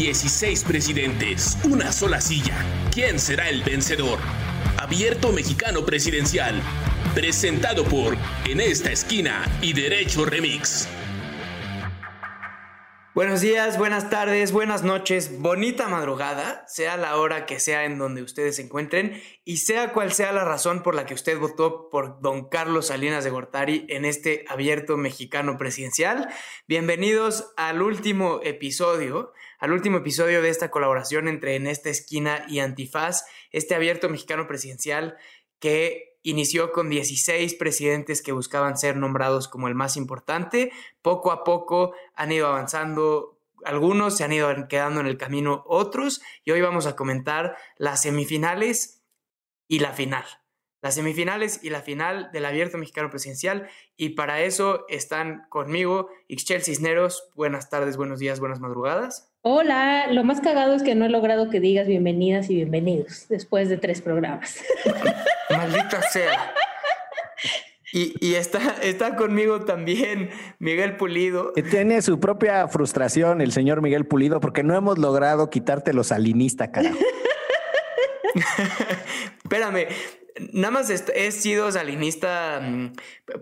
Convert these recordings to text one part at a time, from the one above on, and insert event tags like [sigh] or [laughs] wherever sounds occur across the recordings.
16 presidentes, una sola silla. ¿Quién será el vencedor? Abierto Mexicano Presidencial. Presentado por En esta esquina y Derecho Remix. Buenos días, buenas tardes, buenas noches, bonita madrugada, sea la hora que sea en donde ustedes se encuentren y sea cual sea la razón por la que usted votó por don Carlos Salinas de Gortari en este abierto mexicano presidencial. Bienvenidos al último episodio, al último episodio de esta colaboración entre En esta esquina y Antifaz, este abierto mexicano presidencial que inició con 16 presidentes que buscaban ser nombrados como el más importante. Poco a poco han ido avanzando algunos, se han ido quedando en el camino otros y hoy vamos a comentar las semifinales y la final. Las semifinales y la final del Abierto Mexicano Presidencial y para eso están conmigo Ixchel Cisneros. Buenas tardes, buenos días, buenas madrugadas. Hola, lo más cagado es que no he logrado que digas bienvenidas y bienvenidos después de tres programas. [laughs] Maldita sea. Y, está, está conmigo también Miguel Pulido. tiene su propia frustración el señor Miguel Pulido porque no hemos logrado quitarte los salinista, carajo. [laughs] Espérame, nada más he sido salinista mm,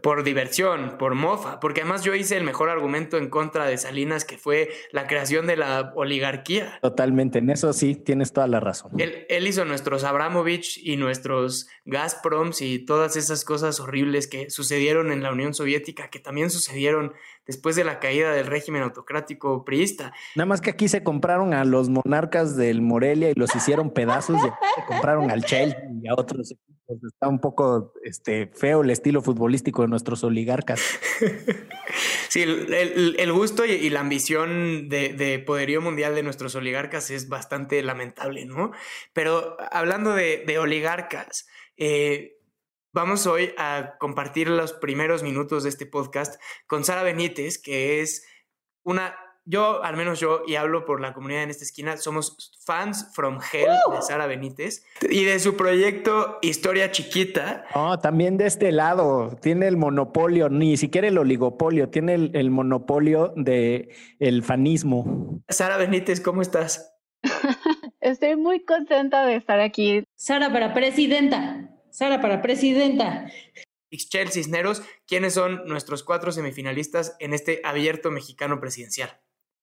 por diversión, por mofa, porque además yo hice el mejor argumento en contra de Salinas, que fue la creación de la oligarquía. Totalmente, en eso sí tienes toda la razón. Él, él hizo nuestros Abramovich y nuestros Gazproms y todas esas cosas horribles que sucedieron en la Unión Soviética, que también sucedieron después de la caída del régimen autocrático priista. Nada más que aquí se compraron a los monarcas del Morelia y los hicieron pedazos y se compraron al Chelsea y a otros equipos. Está un poco este, feo el estilo futbolístico de nuestros oligarcas. [laughs] Sí, el, gusto y, la ambición de, poderío mundial de nuestros oligarcas es bastante lamentable, ¿no? Pero hablando de, oligarcas, eh, Vamos hoy a compartir los primeros minutos de este podcast con Sara Benítez, que es una, yo, al menos yo, y hablo por la comunidad en esta esquina, somos fans from hell de Sara Benítez y de su proyecto Historia Chiquita. No, también de este lado, tiene el monopolio, ni siquiera el oligopolio, tiene el, monopolio de el fanismo. Sara Benítez, ¿cómo estás? [laughs] Estoy muy contenta de estar aquí. Sara, para presidenta. Sara para presidenta. Ixchel Cisneros, ¿quiénes son nuestros cuatro semifinalistas en este abierto mexicano presidencial?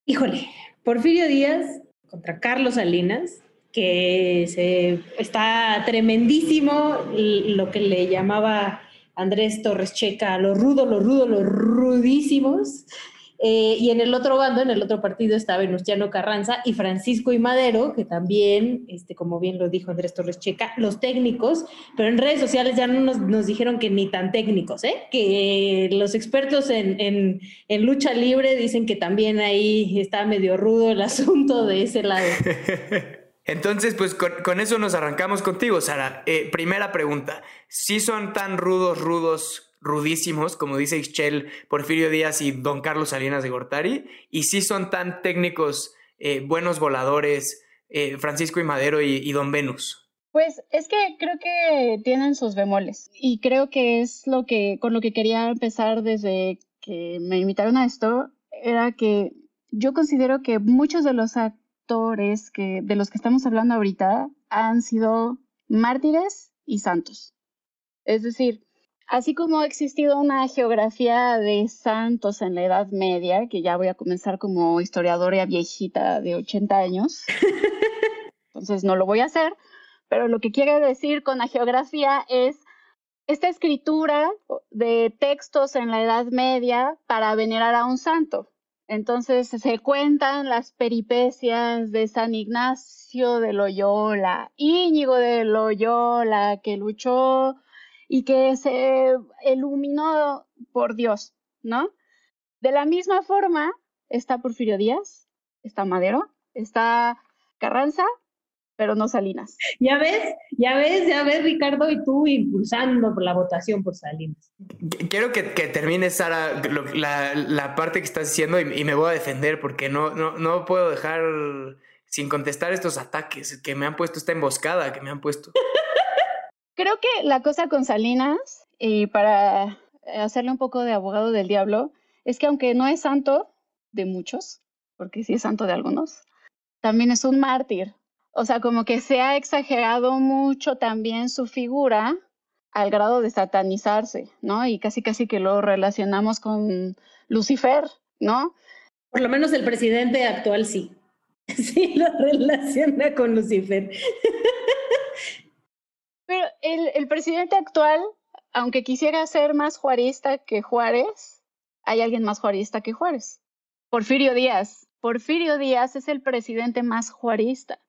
Híjole, Porfirio Díaz contra Carlos Salinas, que se, está tremendísimo lo que le llamaba Andrés Torres Checa, lo rudo, lo rudo, los rudísimos. Eh, y en el otro bando, en el otro partido, estaba Venustiano Carranza y Francisco y Madero, que también, este, como bien lo dijo Andrés Torres Checa, los técnicos, pero en redes sociales ya no nos, dijeron que ni tan técnicos, ¿eh? que los expertos en, en, lucha libre dicen que también ahí está medio rudo el [laughs] asunto de ese lado. [laughs] Entonces, pues con, eso nos arrancamos contigo, Sara. Eh, primera pregunta, ¿sí son tan rudos, rudos rudísimos, como dice Ixchel, Porfirio Díaz y Don Carlos Salinas de Gortari, y sí son tan técnicos, eh, buenos voladores, eh, Francisco y Madero y, Don Venus. Pues es que creo que tienen sus bemoles y creo que es lo que con lo que quería empezar desde que me invitaron a esto era que yo considero que muchos de los actores que de los que estamos hablando ahorita han sido mártires y santos. Es decir, Así como ha existido una geografía de santos en la Edad Media, que ya voy a comenzar como historiadora viejita de 80 años, [laughs] entonces no lo voy a hacer, pero lo que quiero decir con la geografía es esta escritura de textos en la Edad Media para venerar a un santo. Entonces se cuentan las peripecias de San Ignacio de Loyola, Íñigo de Loyola, que luchó y que se iluminó por Dios, ¿no? De la misma forma está Porfirio Díaz, está Madero, está Carranza, pero no Salinas. Ya ves, ya ves, ya ves, Ricardo, y tú impulsando por la votación por Salinas. Quiero que, que termine, Sara, la, parte que estás diciendo y, me voy a defender porque no, no, no puedo dejar sin contestar estos ataques que me han puesto, esta emboscada que me han puesto. [laughs] Creo que la cosa con Salinas, y para hacerle un poco de abogado del diablo, es que aunque no es santo de muchos, porque sí es santo de algunos, también es un mártir. O sea, como que se ha exagerado mucho también su figura al grado de satanizarse, ¿no? Y casi casi que lo relacionamos con Lucifer, ¿no? Por lo menos el presidente actual sí. [laughs] Sí lo relaciona con Lucifer. [laughs] Pero el, presidente actual, aunque quisiera ser más juarista que Juárez, hay alguien más juarista que Juárez. Porfirio Díaz. Porfirio Díaz es el presidente más juarista,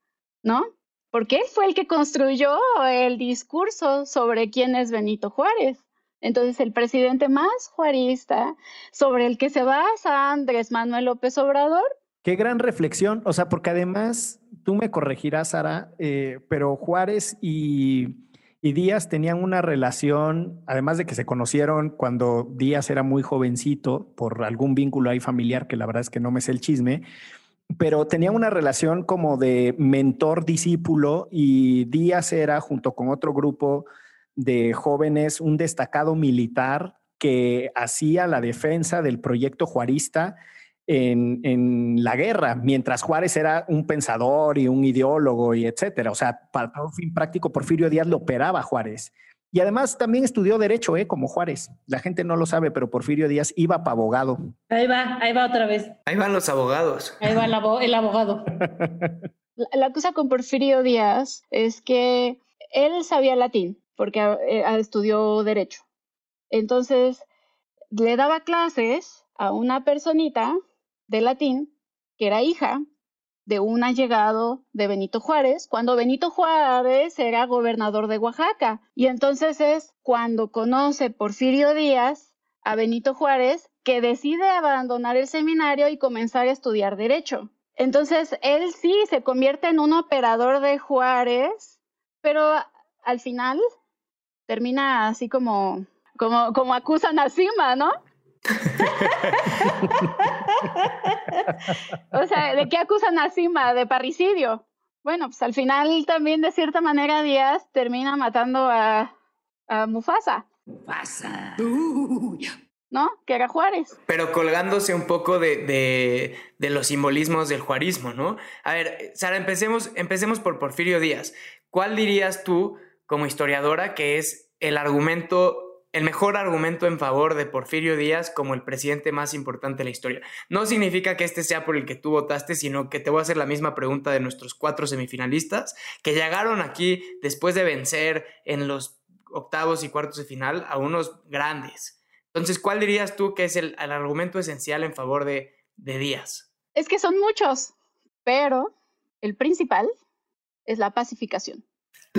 ¿no? Porque él fue el que construyó el discurso sobre quién es Benito Juárez. Entonces, el presidente más juarista sobre el que se basa Andrés Manuel López Obrador. Qué gran reflexión, o sea, porque además, tú me corregirás, Sara, eh, pero Juárez y y Díaz tenían una relación, además de que se conocieron cuando Díaz era muy jovencito, por algún vínculo ahí familiar, que la verdad es que no me sé el chisme, pero tenían una relación como de mentor-discípulo y Díaz era, junto con otro grupo de jóvenes, un destacado militar que hacía la defensa del proyecto juarista en, la guerra, mientras Juárez era un pensador y un ideólogo y etcétera. O sea, para un fin práctico, Porfirio Díaz lo operaba Juárez. Y además también estudió Derecho, ¿eh? como Juárez. La gente no lo sabe, pero Porfirio Díaz iba para abogado. Ahí va, ahí va otra vez. Ahí van los abogados. Ahí va el, abogado. [laughs] La, cosa con Porfirio Díaz es que él sabía latín, porque eh, estudió Derecho. Entonces, le daba clases a una personita de latín, que era hija de un allegado de Benito Juárez, cuando Benito Juárez era gobernador de Oaxaca. Y entonces es cuando conoce Porfirio Díaz a Benito Juárez que decide abandonar el seminario y comenzar a estudiar derecho. Entonces él sí se convierte en un operador de Juárez, pero al final termina así como, como, como acusan a ¿no? O sea, ¿de qué acusan a Sima? De parricidio. Bueno, pues al final también de cierta manera Díaz termina matando a, Mufasa. Mufasa. ¿No? Que era Juárez. Pero colgándose un poco de, de, los simbolismos del juarismo, ¿no? A ver, Sara, empecemos, empecemos por Porfirio Díaz. ¿Cuál dirías tú, como historiadora, que es el argumento el mejor argumento en favor de Porfirio Díaz como el presidente más importante de la historia. No significa que este sea por el que tú votaste, sino que te voy a hacer la misma pregunta de nuestros cuatro semifinalistas que llegaron aquí después de vencer en los octavos y cuartos de final a unos grandes. Entonces, ¿cuál dirías tú que es el, argumento esencial en favor de, Díaz? Es que son muchos, pero el principal es la pacificación.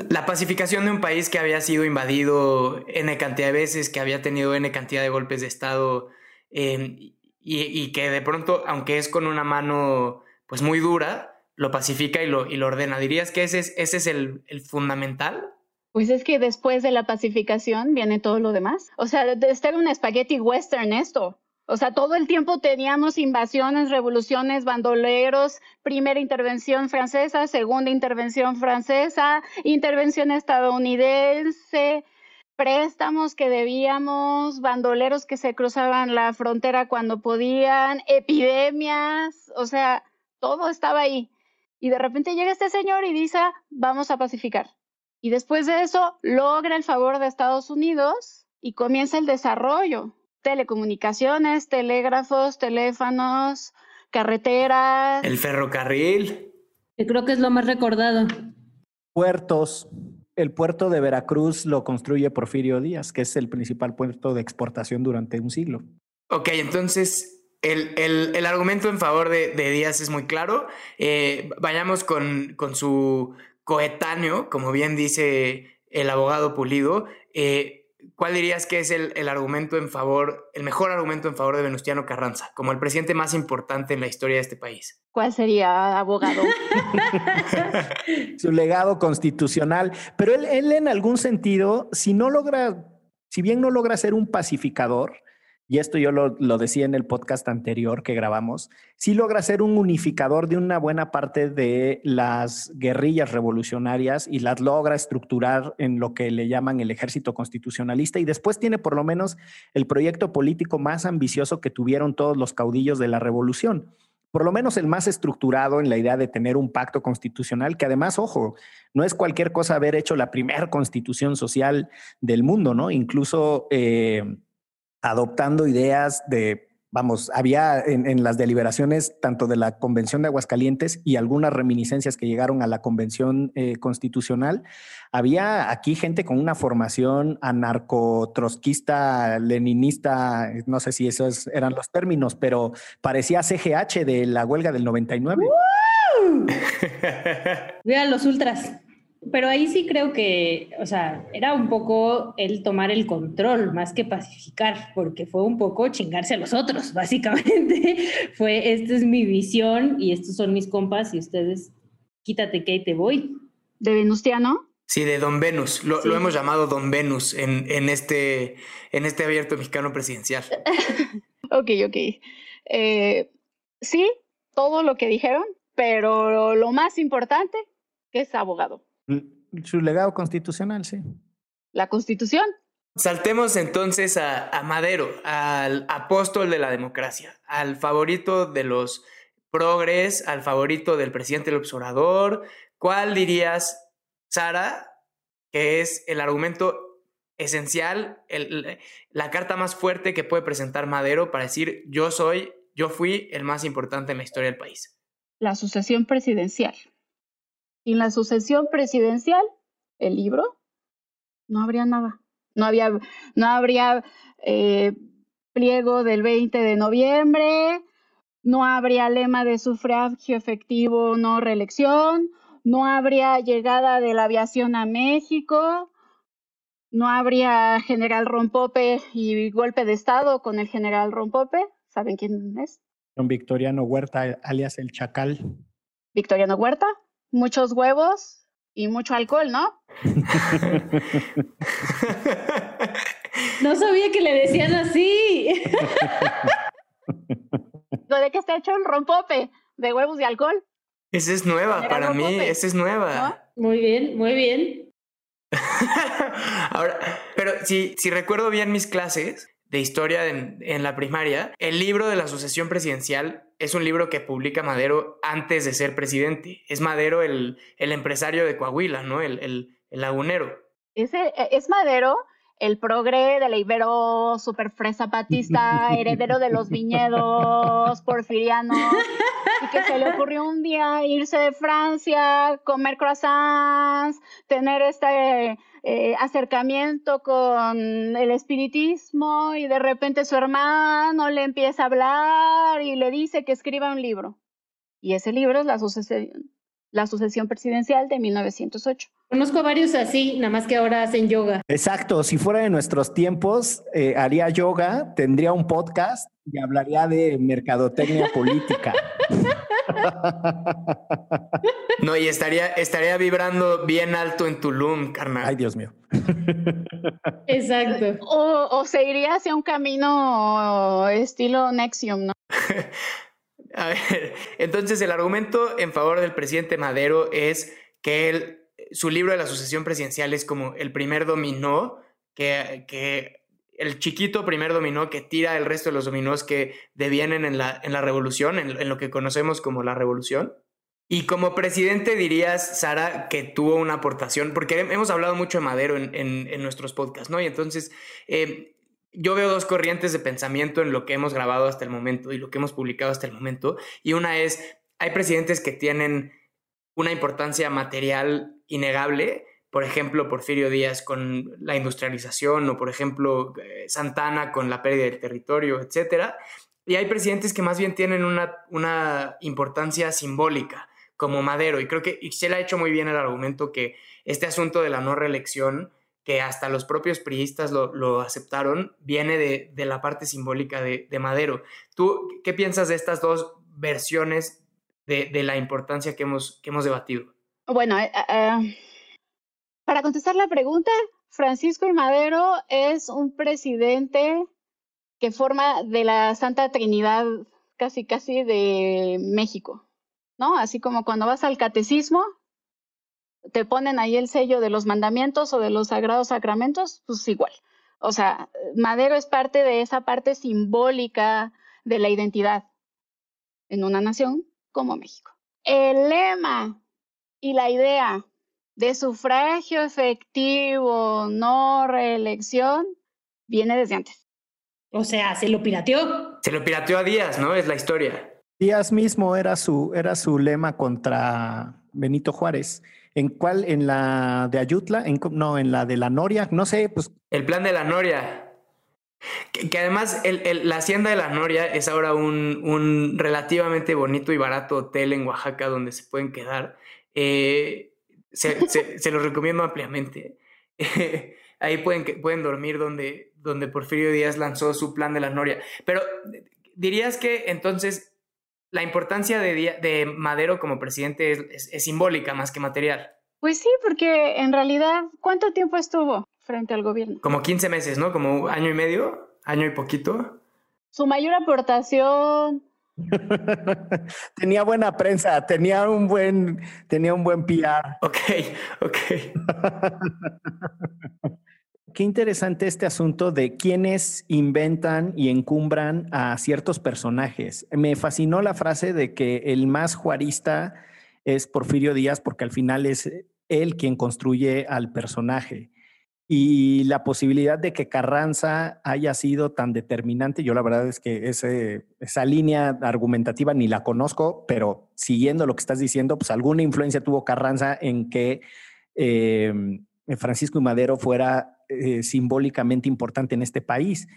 La pacificación de un país que había sido invadido N cantidad de veces, que había tenido N cantidad de golpes de Estado em, y, que de pronto, aunque es con una mano pues muy dura, lo pacifica y lo, y lo ordena. ¿Dirías que ese es, ese es el, el fundamental? Pues es que después de la pacificación viene todo lo demás. O sea, de estar un espagueti western esto. O sea, todo el tiempo teníamos invasiones, revoluciones, bandoleros, primera intervención francesa, segunda intervención francesa, intervención estadounidense, préstamos que debíamos, bandoleros que se cruzaban la frontera cuando podían, epidemias, o sea, todo estaba ahí. Y de repente llega este señor y dice, vamos a pacificar. Y después de eso logra el favor de Estados Unidos y comienza el desarrollo telecomunicaciones, telégrafos, teléfonos, carreteras. El ferrocarril. Que creo que es lo más recordado. Puertos. El puerto de Veracruz lo construye Porfirio Díaz, que es el principal puerto de exportación durante un siglo. Ok, entonces el, argumento en favor de, Díaz es muy claro. Eh, vayamos con, con, su coetáneo, como bien dice el abogado Pulido. Eh, ¿cuál dirías que es el, argumento en favor, el mejor argumento en favor de Venustiano Carranza, como el presidente más importante en la historia de este país? ¿Cuál sería, abogado? [laughs] Su legado constitucional. Pero él, él en algún sentido, si no logra, si bien no logra ser un pacificador, y esto yo lo, decía en el podcast anterior que grabamos, sí logra ser un unificador de una buena parte de las guerrillas revolucionarias y las logra estructurar en lo que le llaman el ejército constitucionalista y después tiene por lo menos el proyecto político más ambicioso que tuvieron todos los caudillos de la revolución. por lo menos el más estructurado en la idea de tener un pacto constitucional, que además, ojo, no es cualquier cosa haber hecho la primera constitución social del mundo, ¿no? Incluso eh, adoptando ideas de vamos, había en, las deliberaciones tanto de la Convención de Aguascalientes y algunas reminiscencias que llegaron a la Convención eh, Constitucional, había aquí gente con una formación anarcotrotskista, leninista, no sé si esos eran los términos, pero parecía CGH de la huelga del 99. [laughs] Vean los ultras. Pero ahí sí creo que, o sea, era un poco el tomar el control más que pacificar, porque fue un poco chingarse a los otros, [laughs] básicamente. fue, esta es mi visión y estos son mis compas y ustedes, quítate que ahí te voy. ¿De Venustiano? Sí, de Don Venus. Lo, hemos llamado Don Venus en, en, este, en este abierto mexicano presidencial. [laughs] ok, ok. Eh, sí, todo lo que dijeron, pero lo más importante, que es abogado. Su legado constitucional, sí. La constitución. Saltemos entonces a, Madero, al apóstol de la democracia, al favorito de los progres, al favorito del presidente del observador. ¿Cuál dirías, Sara, que es el argumento esencial, la carta más fuerte que puede presentar Madero para decir yo soy, yo fui el más importante en la historia del país? La sucesión presidencial sin la sucesión presidencial, el libro, no habría nada. No, había, no habría eh, pliego del 20 de noviembre, no habría lema de sufragio efectivo, no reelección, no habría llegada de la aviación a México, no habría general Rompope y golpe de Estado con el general Rompope. ¿Saben quién es? Don Victoriano Huerta, alias el Chacal. Victoriano Huerta, muchos huevos y mucho alcohol, ¿no? [laughs] no sabía que le decían así. ¿De qué está hecho el rompope? ¿De huevos y alcohol? Esa es nueva, para mí, esa es nueva. Muy bien, muy bien. [laughs] Ahora, pero si, si recuerdo bien mis clases, de historia en, la primaria, el libro de la sucesión presidencial es un libro que publica Madero antes de ser presidente. Es Madero el, el empresario de Coahuila, ¿no? El, el, el lagunero. ¿Es, ¿Es Madero el progre de la Ibero super fresa patista, [laughs] heredero de los viñedos porfirianos, y que se le ocurrió un día irse de Francia, comer croissants, tener este eh, acercamiento con el espiritismo y de repente su hermano le empieza a hablar y le dice que escriba un libro. Y ese libro es la sucesión, la sucesión presidencial de 1908. Conozco a varios así, nada más que ahora hacen yoga. Exacto, si fuera de nuestros tiempos, eh, haría yoga, tendría un podcast y hablaría de mercadotecnia [laughs] política. [laughs] No, y estaría, estaría vibrando bien alto en Tulum, carnal. Ay, Dios mío. [laughs] Exacto. O, o se iría hacia un camino estilo Nexium, ¿no? A ver, entonces el argumento en favor del presidente Madero es que su libro de la sucesión presidencial es como el primer dominó que, el chiquito primer dominó que tira el resto de los dominós que devienen en la, revolución, en, lo que conocemos como la revolución. Y como presidente dirías, Sara, que tuvo una aportación, porque hemos hablado mucho de Madero en, en, nuestros podcasts, ¿no? Y entonces eh, yo veo dos corrientes de pensamiento en lo que hemos grabado hasta el momento y lo que hemos publicado hasta el momento. Y una es, hay presidentes que tienen una importancia material innegable, por ejemplo, Porfirio Díaz con la industrialización o, por ejemplo, eh, Santana con la pérdida del territorio, etc. Y hay presidentes que más bien tienen una, una importancia simbólica, como Madero. Y creo que Ixchel ha hecho muy bien el argumento que este asunto de la no reelección, que hasta los propios priistas lo, aceptaron, viene de, la parte simbólica de, de, Madero. ¿Tú qué piensas de estas dos versiones de, la importancia que hemos, debatido? Bueno, eh, eh, para contestar la pregunta, Francisco Madero es un presidente que forma de la Santa Trinidad casi casi de México, ¿no? Así como cuando vas al catecismo, te ponen ahí el sello de los mandamientos o de los sagrados sacramentos, pues igual. O sea, Madero es parte de esa parte simbólica de la identidad. en una nación como México. El lema y la idea de sufragio efectivo, no reelección, viene desde antes. O sea, se lo pirateó. Se lo pirateó a Díaz, ¿no? Es la historia. Díaz mismo era su, era su lema contra Benito Juárez. ¿En cuál? ¿En la de Ayutla? ¿En, no, en la de la Noria. No sé, pues. El plan de la Noria. Que, además el, la hacienda de la Noria es ahora un, un, relativamente bonito y barato hotel en Oaxaca donde se pueden quedar. Eh, se, se, [laughs] se, los recomiendo ampliamente. [laughs] ahí pueden, pueden dormir donde, donde Porfirio Díaz lanzó su plan de la Noria. Pero dirías que entonces la importancia de, de Madero como presidente es, es, simbólica más que material. Pues sí, porque en realidad, ¿cuánto tiempo estuvo frente al gobierno? Como 15 meses, ¿no? Como año y medio, año y poquito. Su mayor aportación. [laughs] tenía buena prensa, tenía un buen, tenía un buen PR. Ok, ok. [laughs] Qué interesante este asunto de quienes inventan y encumbran a ciertos personajes. Me fascinó la frase de que el más juarista es Porfirio Díaz porque al final es él quien construye al personaje. Y la posibilidad de que Carranza haya sido tan determinante, yo la verdad es que esa línea argumentativa ni la conozco, pero siguiendo lo que estás diciendo, pues alguna influencia tuvo Carranza en que eh, Francisco y Madero fuera eh, simbólicamente importante en este país.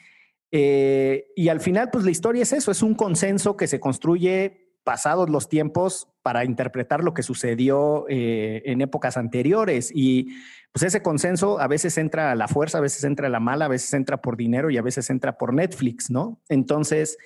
Eh, y al final, pues la historia es eso, es un consenso que se construye pasados los tiempos para interpretar lo que sucedió eh, en épocas anteriores. Y pues ese consenso a veces entra a la fuerza, a veces entra a la mala, a veces entra por dinero y a veces entra por Netflix, ¿no? Entonces,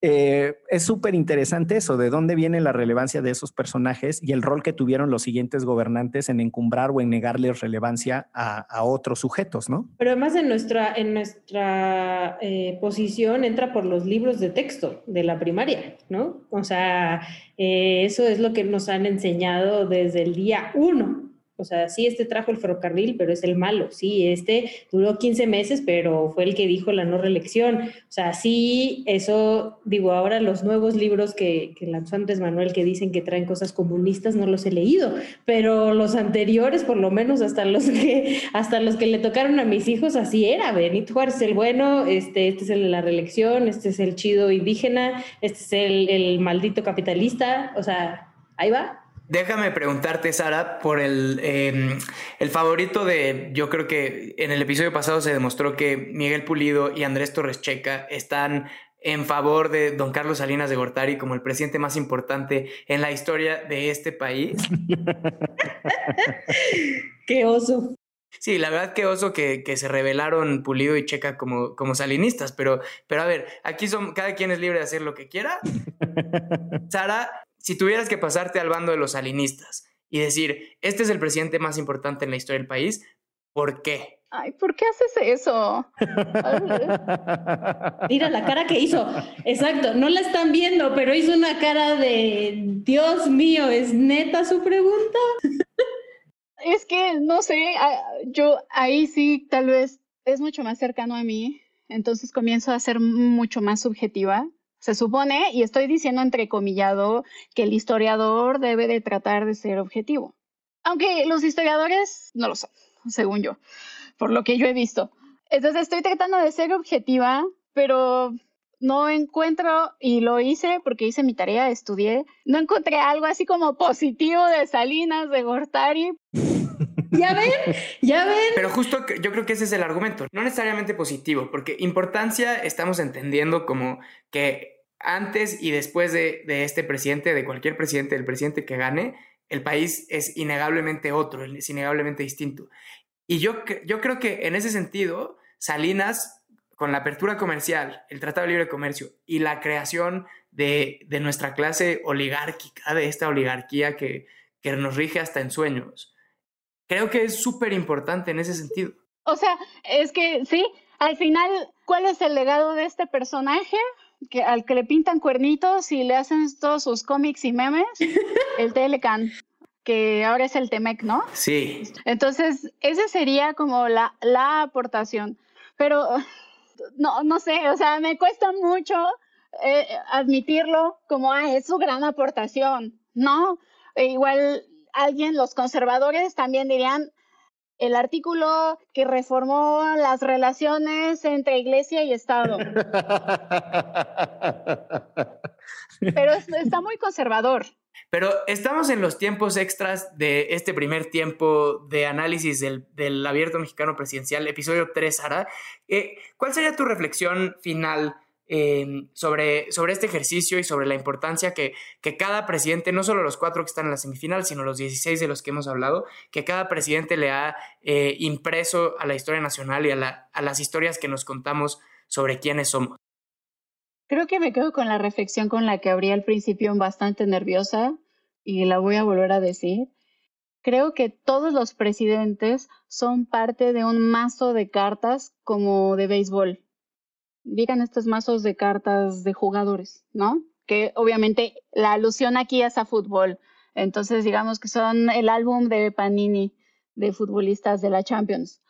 eh, es súper interesante eso, de dónde viene la relevancia de esos personajes y el rol que tuvieron los siguientes gobernantes en encumbrar o en negarles relevancia a, otros sujetos, ¿no? Pero además en nuestra, en nuestra eh, posición entra por los libros de texto de la primaria, ¿no? O sea, eh, eso es lo que nos han enseñado desde el día uno. O sea, sí, este trajo el ferrocarril, pero es el malo. Sí, este duró 15 meses, pero fue el que dijo la no reelección. O sea, sí, eso, digo, ahora los nuevos libros que, que lanzó Andrés Manuel que dicen que traen cosas comunistas, no los he leído, pero los anteriores, por lo menos hasta los [laughs] que, hasta los que le tocaron a mis hijos, así era. Benito Juárez el bueno, este, este es el de la reelección, este es el chido indígena, este es el, el maldito capitalista. O sea, ahí va. Déjame preguntarte, Sara, por el, em, el favorito de, yo creo que en el episodio pasado se demostró que Miguel Pulido y Andrés Torres Checa están en favor de don Carlos Salinas de Gortari como el presidente más importante en la historia de este país. [laughs] Qué oso. Sí, la verdad que oso que, que, se revelaron Pulido y Checa como, como salinistas, pero, pero a ver, aquí son, cada quien es libre de hacer lo que quiera. [laughs] Sara, si tuvieras que pasarte al bando de los salinistas y decir, este es el presidente más importante en la historia del país, ¿por qué? Ay, ¿por qué haces eso? [laughs] Mira la cara que hizo. Exacto, no la están viendo, pero hizo una cara de, Dios mío, ¿es neta su pregunta? [laughs] Es que, no sé, yo ahí sí tal vez es mucho más cercano a mí, entonces comienzo a ser mucho más subjetiva se supone, y estoy diciendo entrecomillado, que el historiador debe de tratar de ser objetivo. Aunque los historiadores no lo son, según yo, por lo que yo he visto. Entonces estoy tratando de ser objetiva, pero no encuentro, y lo hice porque hice mi tarea, estudié, no encontré algo así como positivo de Salinas, de Gortari. Ya ven, ya ven. Pero justo yo creo que ese es el argumento, no necesariamente positivo, porque importancia estamos entendiendo como que antes y después de, este presidente, de cualquier presidente, del presidente que gane, el país es innegablemente otro, es innegablemente distinto. Y yo, yo creo que en ese sentido, Salinas, con la apertura comercial, el Tratado de Libre Comercio y la creación de, de nuestra clase oligárquica, de esta oligarquía que, que nos rige hasta en sueños, creo que es súper importante en ese sentido. O sea, es que sí, al final, ¿cuál es el legado de este personaje? Que al que le pintan cuernitos y le hacen todos sus cómics y memes, [laughs] el Telecan, que ahora es el Temec, ¿no? Sí. Entonces, esa sería como la, la aportación. Pero no, no sé, o sea, me cuesta mucho eh, admitirlo como, ah, es su gran aportación, ¿no? E igual alguien, los conservadores también dirían, el artículo que reformó las relaciones entre iglesia y Estado. Pero está muy conservador. Pero estamos en los tiempos extras de este primer tiempo de análisis del, abierto mexicano presidencial, episodio 3, Sara. Eh, ¿Cuál sería tu reflexión final sobre, sobre este ejercicio y sobre la importancia que, que, cada presidente, no solo los cuatro que están en la semifinal, sino los 16 de los que hemos hablado, que cada presidente le ha eh, impreso a la historia nacional y a, a las historias que nos contamos sobre quiénes somos? Creo que me quedo con la reflexión con la que abrí al principio bastante nerviosa y la voy a volver a decir. Creo que todos los presidentes son parte de un mazo de cartas como de béisbol. Digan estos mazos de cartas de jugadores, ¿no? Que obviamente la alusión aquí es a fútbol. Entonces, digamos que son el álbum de Panini de futbolistas de la Champions.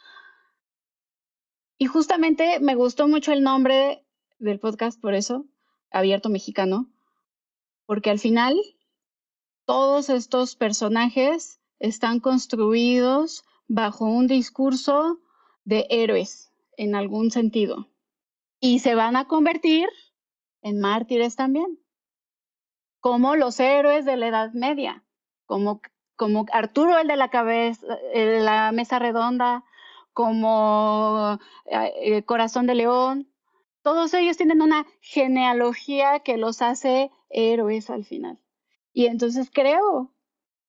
Y justamente me gustó mucho el nombre del podcast por eso, Abierto Mexicano, porque al final todos estos personajes están construidos bajo un discurso de héroes en algún sentido y se van a convertir en mártires también, como los héroes de la Edad Media, como, como Arturo el de la cabeza, la mesa redonda, como eh, eh, Corazón de León, todos ellos tienen una genealogía que los hace héroes al final. Y entonces creo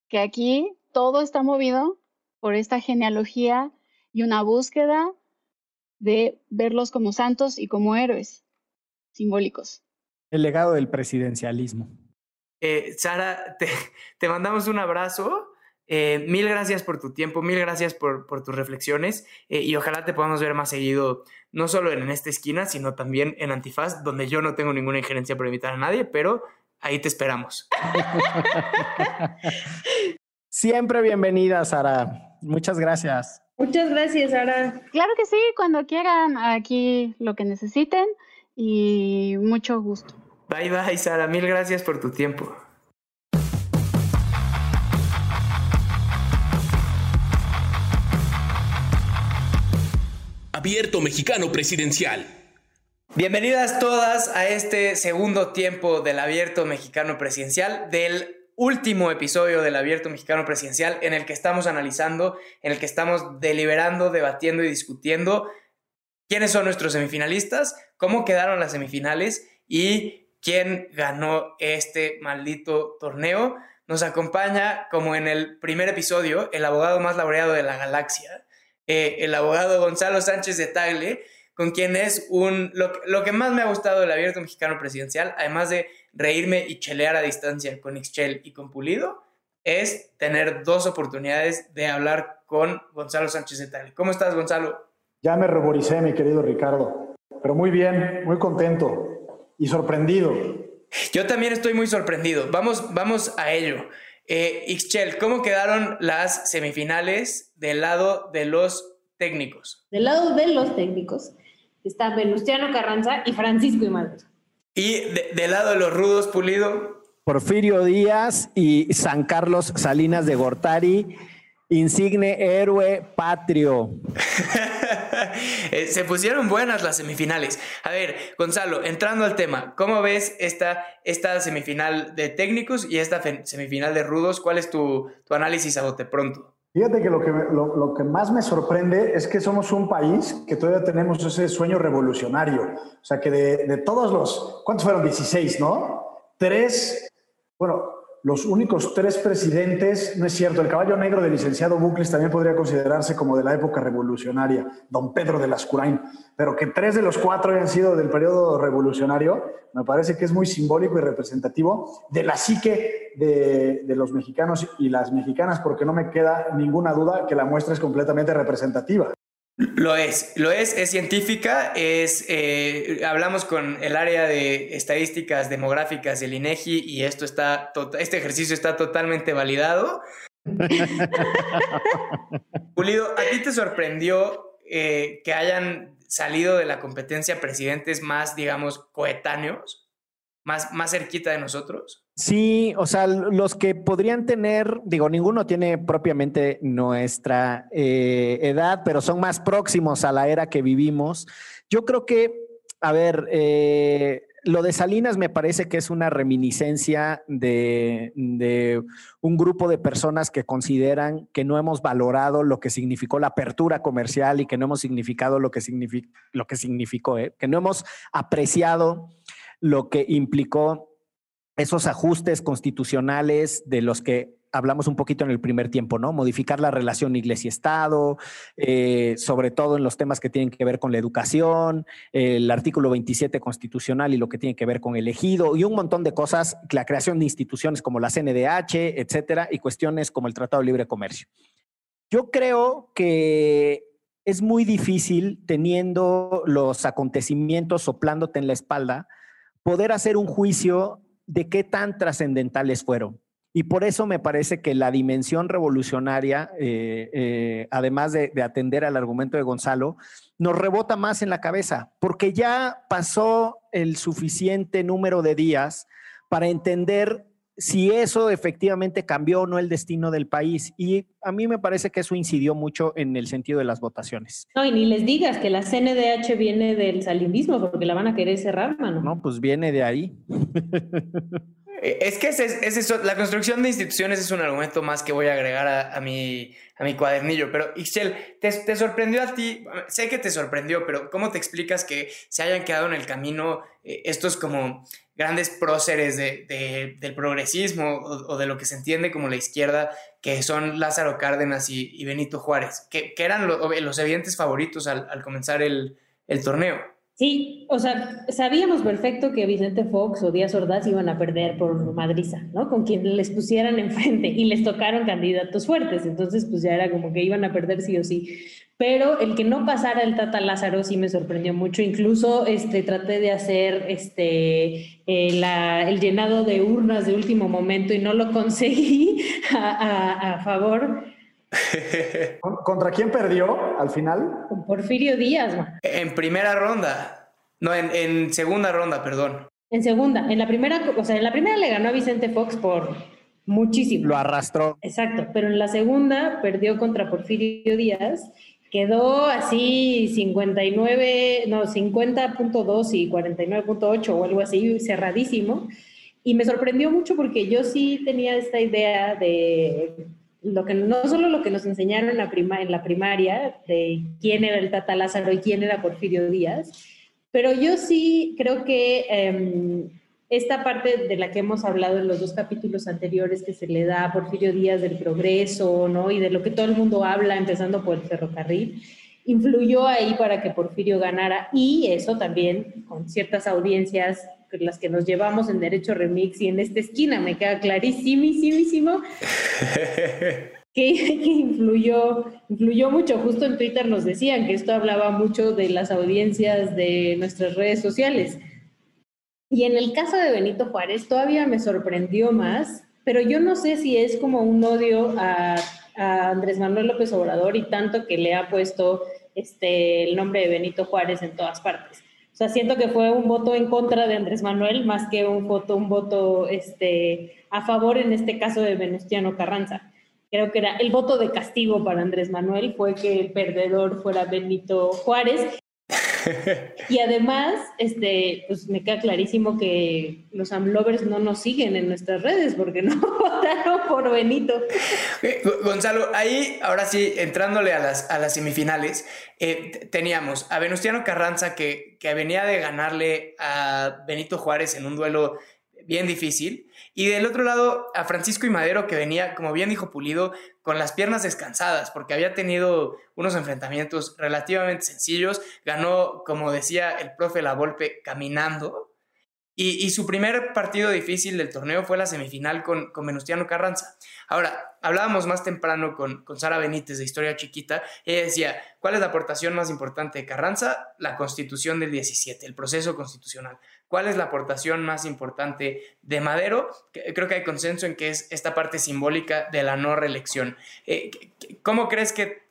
que aquí todo está movido por esta genealogía y una búsqueda de verlos como santos y como héroes simbólicos. El legado del presidencialismo. Eh, Sara, te, mandamos un abrazo. Eh, mil gracias por tu tiempo, mil gracias por, tus reflexiones eh, y ojalá te podamos ver más seguido no solo en esta esquina, sino también en Antifaz, donde yo no tengo ninguna injerencia para invitar a nadie, pero ahí te esperamos. [laughs] Siempre bienvenida, Sara. Muchas gracias. Muchas gracias, Sara. Claro que sí, cuando quieran, aquí lo que necesiten y mucho gusto. Bye, bye, Sara. Mil gracias por tu tiempo. Abierto Mexicano Presidencial. Bienvenidas todas a este segundo tiempo del Abierto Mexicano Presidencial, del último episodio del Abierto Mexicano Presidencial en el que estamos analizando, en el que estamos deliberando, debatiendo y discutiendo quiénes son nuestros semifinalistas, cómo quedaron las semifinales y quién ganó este maldito torneo. Nos acompaña, como en el primer episodio, el abogado más laureado de la galaxia, eh, el abogado Gonzalo Sánchez de Tagle, con quien es un, lo, que más me ha gustado del abierto mexicano presidencial, además de reírme y chelear a distancia con Ixchel y con Pulido, es tener dos oportunidades de hablar con Gonzalo Sánchez de Tagle. ¿Cómo estás, Gonzalo? Ya me reboricé, mi querido Ricardo, pero muy bien, muy contento y sorprendido. Yo también estoy muy sorprendido. Vamos, vamos a ello. Eh, Ixchel, ¿cómo quedaron las semifinales del lado de los técnicos? Del lado de los técnicos está Venustiano Carranza y Francisco Imadero. ¿Y del lado de los rudos, Pulido? Porfirio Díaz y San Carlos Salinas de Gortari, insigne héroe patrio. [laughs] Eh, se pusieron buenas las semifinales. A ver, Gonzalo, entrando al tema, ¿cómo ves esta, esta semifinal de técnicos y esta semifinal de rudos? ¿Cuál es tu, tu análisis a bote pronto? Fíjate que lo, que lo, lo, que más me sorprende es que somos un país que todavía tenemos ese sueño revolucionario. O sea, que de, de todos los, ¿cuántos fueron? 16, ¿no? Tres, bueno, los únicos tres presidentes, no es cierto, el caballo negro del licenciado Bucles también podría considerarse como de la época revolucionaria, don Pedro de Lascurain, pero que tres de los cuatro hayan sido del periodo revolucionario, me parece que es muy simbólico y representativo de la psique de, de los mexicanos y las mexicanas, porque no me queda ninguna duda que la muestra es completamente representativa. Lo es, lo es, es científica, es, eh, hablamos con el área de estadísticas demográficas del INEGI y esto está, este ejercicio está totalmente validado. [laughs] Pulido, ¿a ti te sorprendió eh, que hayan salido de la competencia presidentes más, digamos, coetáneos? más, más cerquita de nosotros. Sí, o sea, los que podrían tener, digo, ninguno tiene propiamente nuestra eh, edad, pero son más próximos a la era que vivimos. Yo creo que, a ver, eh, lo de Salinas me parece que es una reminiscencia de, un grupo de personas que consideran que no hemos valorado lo que significó la apertura comercial y que no hemos significado lo que, lo que significó, ¿eh? que no hemos apreciado lo que implicó esos ajustes constitucionales de los que hablamos un poquito en el primer tiempo, ¿no? Modificar la relación iglesia-estado, eh, sobre todo en los temas que tienen que ver con la educación, el artículo 27 constitucional y lo que tiene que ver con el ejido y un montón de cosas, la creación de instituciones como la CNDH, etcétera, y cuestiones como el Tratado de Libre Comercio. Yo creo que es muy difícil teniendo los acontecimientos soplándote en la espalda, poder hacer un juicio de qué tan trascendentales fueron. Y por eso me parece que la dimensión revolucionaria, eh, eh, además de, atender al argumento de Gonzalo, nos rebota más en la cabeza, porque ya pasó el suficiente número de días para entender si eso efectivamente cambió o no el destino del país. Y a mí me parece que eso incidió mucho en el sentido de las votaciones. No, y ni les digas que la CNDH viene del salinismo, porque la van a querer cerrar, mano. No, pues viene de ahí. Eh, es que es, la construcción de instituciones es un argumento más que voy a agregar a, mi, a mi cuadernillo. Pero, Ixchel, ¿te, sorprendió a ti? Sé que te sorprendió, pero ¿cómo te explicas que se hayan quedado en el camino eh, estos como grandes próceres de, del progresismo o, de lo que se entiende como la izquierda, que son Lázaro Cárdenas y, Benito Juárez, que, eran los evidentes favoritos al, comenzar el, el torneo? Sí, o sea, sabíamos perfecto que Vicente Fox o Díaz Ordaz iban a perder por Madriza, ¿no? Con quien les pusieran enfrente y les tocaron candidatos fuertes, entonces pues ya era como que iban a perder sí o sí. Pero el que no pasara el Tata Lázaro sí me sorprendió mucho, incluso este, traté de hacer este, eh, el llenado de urnas de último momento y no lo conseguí [laughs] a, a favor [laughs] ¿Contra quién perdió al final? Con Porfirio Díaz. En primera ronda. No, en, segunda ronda, perdón. En segunda. En la primera, o sea, en la primera le ganó a Vicente Fox por muchísimo. Lo arrastró. Exacto. Pero en la segunda perdió contra Porfirio Díaz. Quedó así 59, no, 50.2 y 49.8 o algo así, cerradísimo. Y me sorprendió mucho porque yo sí tenía esta idea de lo que no solo lo que nos enseñaron en la, prima, en la primaria de quién era el Tata Lázaro y quién era Porfirio Díaz, pero yo sí creo que em, esta parte de la que hemos hablado en los dos capítulos anteriores que se le da a Porfirio Díaz del progreso, ¿no? Y de lo que todo el mundo habla, empezando por el ferrocarril, influyó ahí para que Porfirio ganara y eso también con ciertas audiencias las que nos llevamos en Derecho Remix y en esta esquina, me queda clarísimo [laughs] que, influyó, influyó mucho. Justo en Twitter nos decían que esto hablaba mucho de las audiencias de nuestras redes sociales. Y en el caso de Benito Juárez todavía me sorprendió más, pero yo no sé si es como un odio a, Andrés Manuel López Obrador y tanto que le ha puesto este, el nombre de Benito Juárez en todas partes sea, siento que fue un voto en contra de Andrés Manuel más que un voto, un voto este, a favor, en este caso de Venustiano Carranza. Creo que era el voto de castigo para Andrés Manuel fue que el perdedor fuera Benito Juárez [laughs] y además, este, pues me queda clarísimo que los Amlovers no nos siguen en nuestras redes porque no [laughs] votaron por Benito. Eh, Gonzalo, ahí, ahora sí, entrándole a las, a las semifinales, eh, teníamos a Venustiano Carranza que, que venía de ganarle a Benito Juárez en un duelo bien difícil. Y del otro lado, a Francisco y Madero, que venía, como bien dijo Pulido, con las piernas descansadas, porque había tenido unos enfrentamientos relativamente sencillos. Ganó, como decía el profe La Volpe, caminando. Y, su primer partido difícil del torneo fue la semifinal con, con Venustiano Carranza. Ahora, hablábamos más temprano con, con Sara Benítez de Historia Chiquita. Ella decía, ¿cuál es la aportación más importante de Carranza? La constitución del 17, el proceso constitucional. ¿Cuál es la aportación más importante de Madero? Creo que hay consenso en que es esta parte simbólica de la no reelección. Eh, ¿Cómo crees que,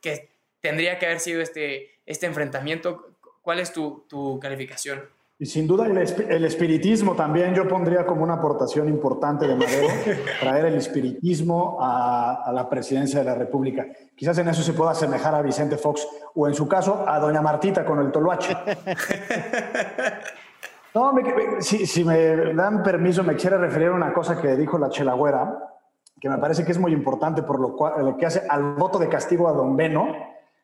tendría que haber sido este, este enfrentamiento? ¿Cuál es tu, calificación? Y sin duda el, espiritismo también yo pondría como una aportación importante de Madero, [laughs] traer el espiritismo a, la presidencia de la República. Quizás en eso se pueda asemejar a Vicente Fox o en su caso a doña Martita con el toloache. [laughs] No, si, me dan permiso, me quiere referir a una cosa que dijo la Chelagüera, que me parece que es muy importante por lo, que hace al voto de castigo a don Beno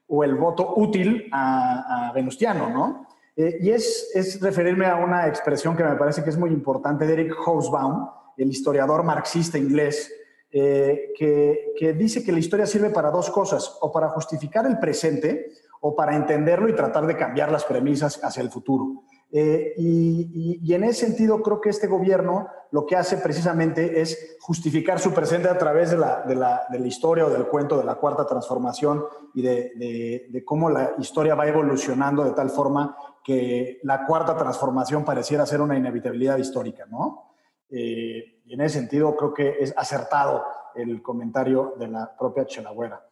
o el voto útil a, a Venustiano, ¿no? Eh, y es, referirme a una expresión que me parece que es muy importante de Eric Hobsbawm, el historiador marxista inglés, eh, que, dice que la historia sirve para dos cosas, o para justificar el presente o para entenderlo y tratar de cambiar las premisas hacia el futuro. Eh, y, en ese sentido creo que este gobierno lo que hace precisamente es justificar su presente a través de la, de la, de la historia o del cuento de la cuarta transformación y de, de, cómo la historia va evolucionando de tal forma que la cuarta transformación pareciera ser una inevitabilidad histórica, ¿no? Eh, y en ese sentido creo que es acertado el comentario de la propia Chelagüera.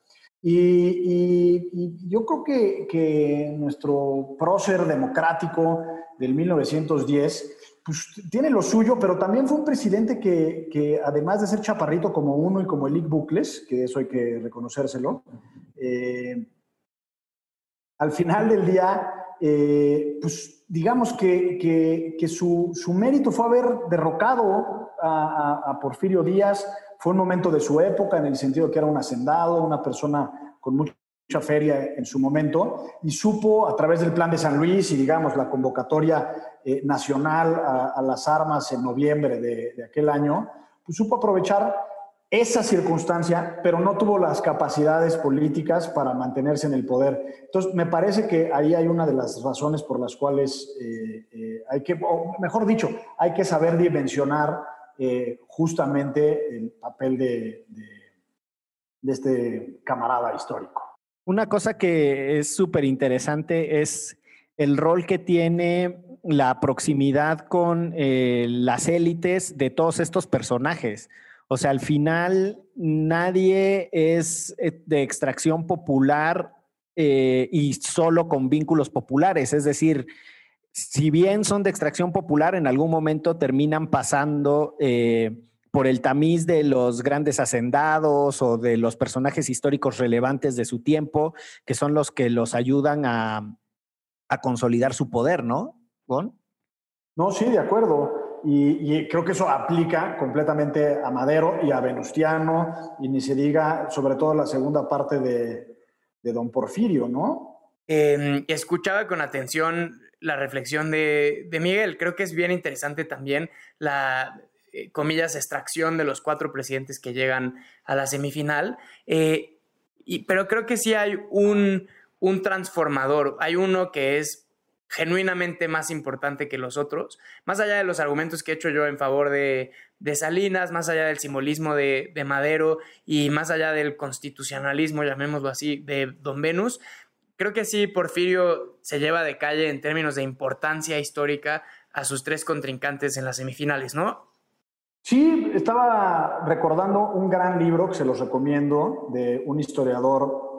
Y, yo creo que, que, nuestro prócer democrático del 1910 pues, tiene lo suyo, pero también fue un presidente que, que además de ser chaparrito como uno y como Elick Bucles, que eso hay que reconocérselo, eh, al final del día eh, pues digamos que, que, su, su, mérito fue haber derrocado a, Porfirio Díaz, fue un momento de su época en el sentido que era un hacendado, una persona con mucha feria en su momento, y supo a través del plan de San Luis y digamos la convocatoria eh, nacional a, las armas en noviembre de, de aquel año, pues supo aprovechar esa circunstancia, pero no tuvo las capacidades políticas para mantenerse en el poder. Entonces, me parece que ahí hay una de las razones por las cuales eh, eh, hay que, o mejor dicho, hay que saber dimensionar eh, justamente el papel de, este camarada histórico. Una cosa que es súper interesante es el rol que tiene la proximidad con las élites de todos estos personajes. O sea, al final nadie es eh, de extracción popular eh, y solo con vínculos populares. Es decir, si bien son de extracción popular, en algún momento terminan pasando eh, por el tamiz de los grandes hacendados o de los personajes históricos relevantes de su tiempo, que son los que los ayudan a, consolidar su poder, ¿no? No, sí, de acuerdo. Y, creo que eso aplica completamente a Madero y a Venustiano, y ni se diga sobre todo la segunda parte de, Don Porfirio, ¿no? Em, escuchaba con atención la reflexión de, Miguel. Creo que es bien interesante también la, eh, comillas, extracción de los cuatro presidentes que llegan a la semifinal. Eh, pero creo que sí hay un, un transformador. Hay uno que es genuinamente más importante que los otros, más allá de los argumentos que he hecho yo en favor de, Salinas, más allá del simbolismo de, Madero y más allá del constitucionalismo, llamémoslo así, de Don Venus, creo que sí, Porfirio se lleva de calle en términos de importancia histórica a sus tres contrincantes en las semifinales, ¿no? Sí, estaba recordando un gran libro que se los recomiendo de un historiador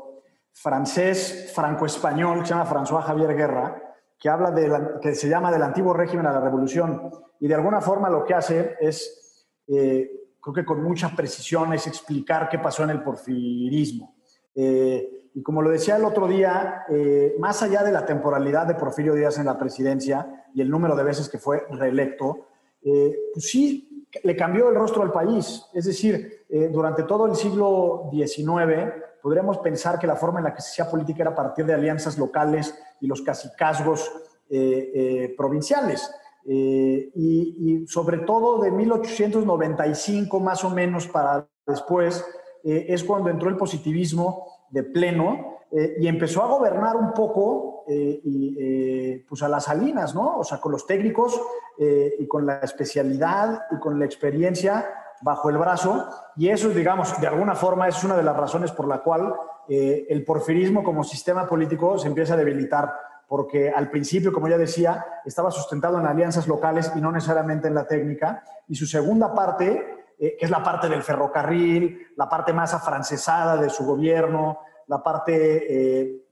francés, franco-español, que se llama François Javier Guerra, que habla de que se llama del antiguo régimen a la revolución y de alguna forma lo que hace es, eh, creo que con mucha precisión, es explicar qué pasó en el porfirismo. Eh, y como lo decía el otro día, eh, más allá de la temporalidad de Porfirio Díaz en la presidencia y el número de veces que fue reelecto, pues sí le cambió el rostro al país. Es decir, durante todo el siglo XIX podríamos pensar que la forma en la que se hacía política era a partir de alianzas locales y los cacicazgos eh, eh, provinciales. Eh, y, sobre todo de 1895 más o menos para después, es cuando entró el positivismo de pleno y empezó a gobernar un poco y, pues a las salinas, ¿no? O sea, con los técnicos y con la especialidad y con la experiencia bajo el brazo. Y eso, digamos, de alguna forma es una de las razones por la cual eh, el porfirismo como sistema político se empieza a debilitar, porque al principio, como ya decía, estaba sustentado en alianzas locales y no necesariamente en la técnica, y su segunda parte, eh, que es la parte del ferrocarril, la parte más afrancesada de su gobierno, la parte, eh,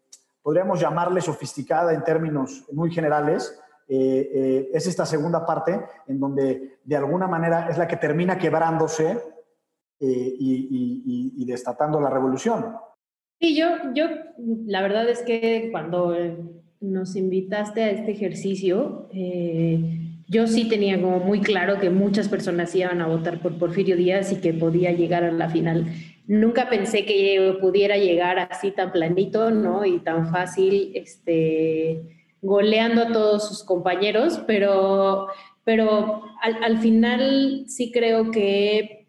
podríamos llamarle sofisticada en términos muy generales, es esta segunda parte en donde de alguna manera es la que termina quebrándose y, y, destatando la revolución. Sí, yo, yo, la verdad es que cuando nos invitaste a este ejercicio, eh, yo sí tenía como muy claro que muchas personas iban a votar por Porfirio Díaz y que podía llegar a la final. Nunca pensé que pudiera llegar así tan planito, ¿no? Y tan fácil, este, goleando a todos sus compañeros, pero, pero al, al final sí creo que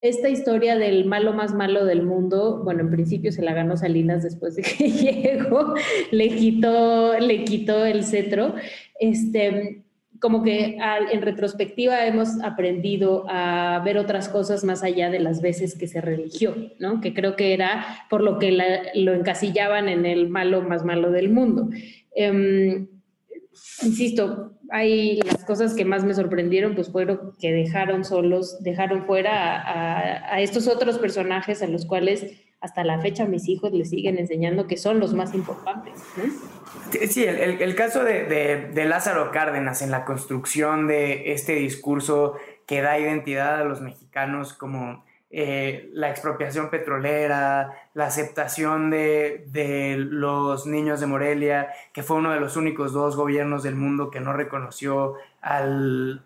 esta historia del malo más malo del mundo, bueno, en principio se la ganó Salinas después de que [laughs] llegó, le quitó, le quitó el cetro. Este, como que en retrospectiva hemos aprendido a ver otras cosas más allá de las veces que se religió, ¿no? Que creo que era por lo que lo encasillaban en el malo más malo del mundo. Em, insisto, hay las cosas que más me sorprendieron, pues fueron que dejaron solos, dejaron fuera a, estos otros personajes a los cuales hasta la fecha mis hijos les siguen enseñando que son los más importantes. Sí, el, caso de, de, Lázaro Cárdenas en la construcción de este discurso que da identidad a los mexicanos como eh, la expropiación petrolera, la aceptación de, los niños de Morelia, que fue uno de los únicos dos gobiernos del mundo que no reconoció al,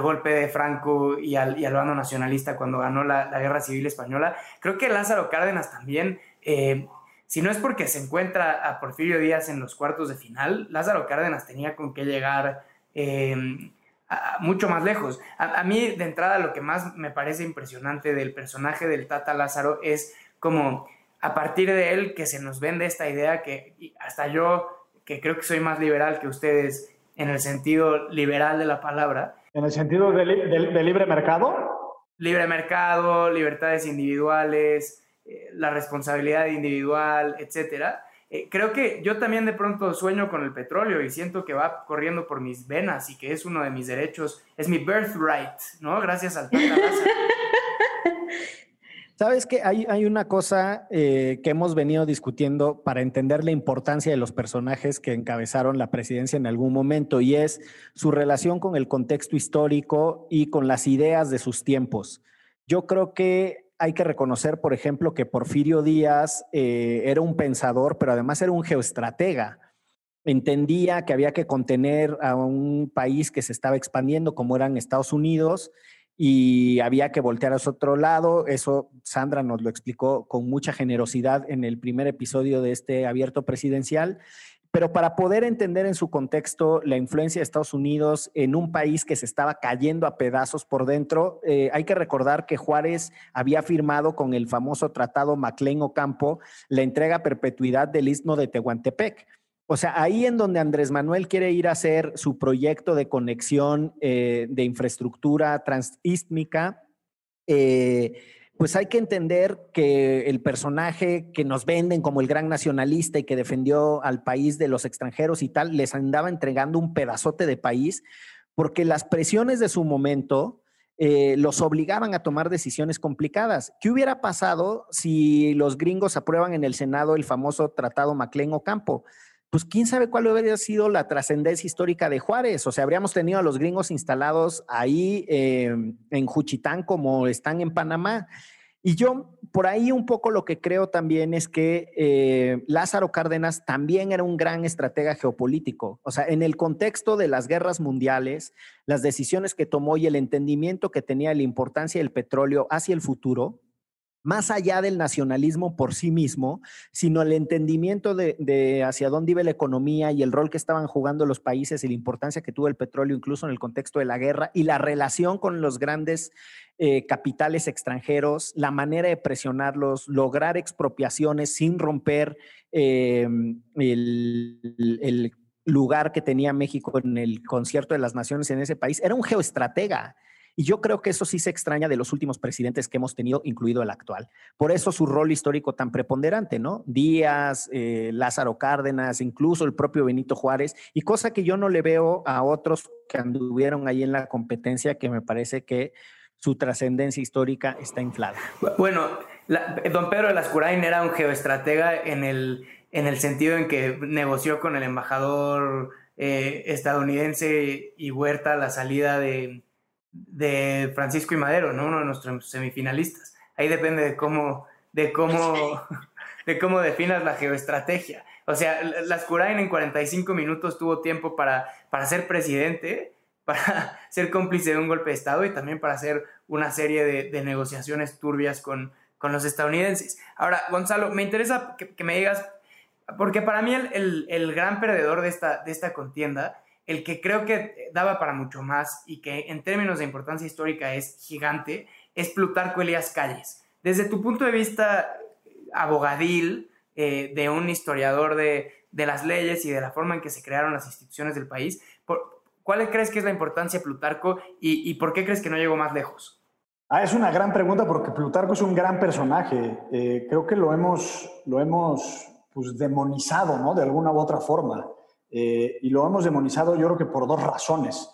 golpe de Franco y al, y bando nacionalista cuando ganó la, Guerra Civil Española. Creo que Lázaro Cárdenas también, eh, si no es porque se encuentra a Porfirio Díaz en los cuartos de final, Lázaro Cárdenas tenía con qué llegar. Eh, mucho más lejos. A, mí, de entrada, lo que más me parece impresionante del personaje del Tata Lázaro es como a partir de él que se nos vende esta idea que hasta yo, que creo que soy más liberal que ustedes en el sentido liberal de la palabra. ¿En el sentido de, libre mercado? Libre mercado, libertades individuales, eh, la responsabilidad individual, etcétera eh, creo que yo también de pronto sueño con el petróleo y siento que va corriendo por mis venas y que es uno de mis derechos, es mi birthright, ¿no? Gracias al [laughs] Sabes que hay, hay una cosa eh, que hemos venido discutiendo para entender la importancia de los personajes que encabezaron la presidencia en algún momento y es su relación con el contexto histórico y con las ideas de sus tiempos. Yo creo que hay que reconocer, por ejemplo, que Porfirio Díaz eh, era un pensador, pero además era un geoestratega. Entendía que había que contener a un país que se estaba expandiendo, como eran Estados Unidos, y había que voltear a otro lado. Eso Sandra nos lo explicó con mucha generosidad en el primer episodio de este abierto presidencial. Pero para poder entender en su contexto la influencia de Estados Unidos en un país que se estaba cayendo a pedazos por dentro, eh, hay que recordar que Juárez había firmado con el famoso Tratado Maclean Ocampo la entrega a perpetuidad del istmo de Tehuantepec. O sea, ahí en donde Andrés Manuel quiere ir a hacer su proyecto de conexión eh, de infraestructura transístmica, eh, pues hay que entender que el personaje que nos venden como el gran nacionalista y que defendió al país de los extranjeros y tal, les andaba entregando un pedazote de país, porque las presiones de su momento eh, los obligaban a tomar decisiones complicadas. ¿Qué hubiera pasado si los gringos aprueban en el Senado el famoso Tratado Maclean Ocampo? Pues quién sabe cuál hubiera sido la trascendencia histórica de Juárez. O sea, habríamos tenido a los gringos instalados ahí em, en Juchitán como están en Panamá. Y yo por ahí un poco lo que creo también es que eh, Lázaro Cárdenas también era un gran estratega geopolítico. O sea, en el contexto de las guerras mundiales, las decisiones que tomó y el entendimiento que tenía de la importancia del petróleo hacia el futuro, más allá del nacionalismo por sí mismo, sino el entendimiento de, hacia dónde iba la economía y el rol que estaban jugando los países y la importancia que tuvo el petróleo incluso en el contexto de la guerra y la relación con los grandes eh, capitales extranjeros, la manera de presionarlos, lograr expropiaciones sin romper eh, el lugar que tenía México en el concierto de las naciones en ese país. Era un geoestratega y yo creo que eso sí se extraña de los últimos presidentes que hemos tenido, incluido el actual. Por eso su rol histórico tan preponderante, ¿no? Díaz, eh, Lázaro Cárdenas, incluso el propio Benito Juárez, y cosa que yo no le veo a otros que anduvieron ahí en la competencia, que me parece que su trascendencia histórica está inflada. Bueno, don Pedro de Lascurain era un geoestratega en el, en el sentido en que negoció con el embajador eh, estadounidense y Huerta la salida de, de Francisco y Madero, ¿no? uno de nuestros semifinalistas. Ahí depende de cómo, de cómo, [laughs] de cómo definas la geoestrategia. O sea, Lascurain en 45 minutos tuvo tiempo para, para ser presidente, [laughs] para ser cómplice de un golpe de Estado y también para hacer una serie de, negociaciones turbias con, con, los estadounidenses. Ahora, Gonzalo, me interesa que, me digas, porque para mí el, el, gran perdedor de esta, de esta contienda, el que creo que daba para mucho más y que en términos de importancia histórica es gigante, es Plutarco Elías Calles. Desde tu punto de vista abogadil, eh, de un historiador de, de, las leyes y de la forma en que se crearon las instituciones del país, ¿cuál crees que es la importancia de Plutarco y, y por qué crees que no llegó más lejos? Ah, es una gran pregunta porque Plutarco es un gran personaje. Eh, creo que lo hemos, lo hemos pues, demonizado, ¿no? De alguna u otra forma. Eh, y lo hemos demonizado yo creo que por dos razones.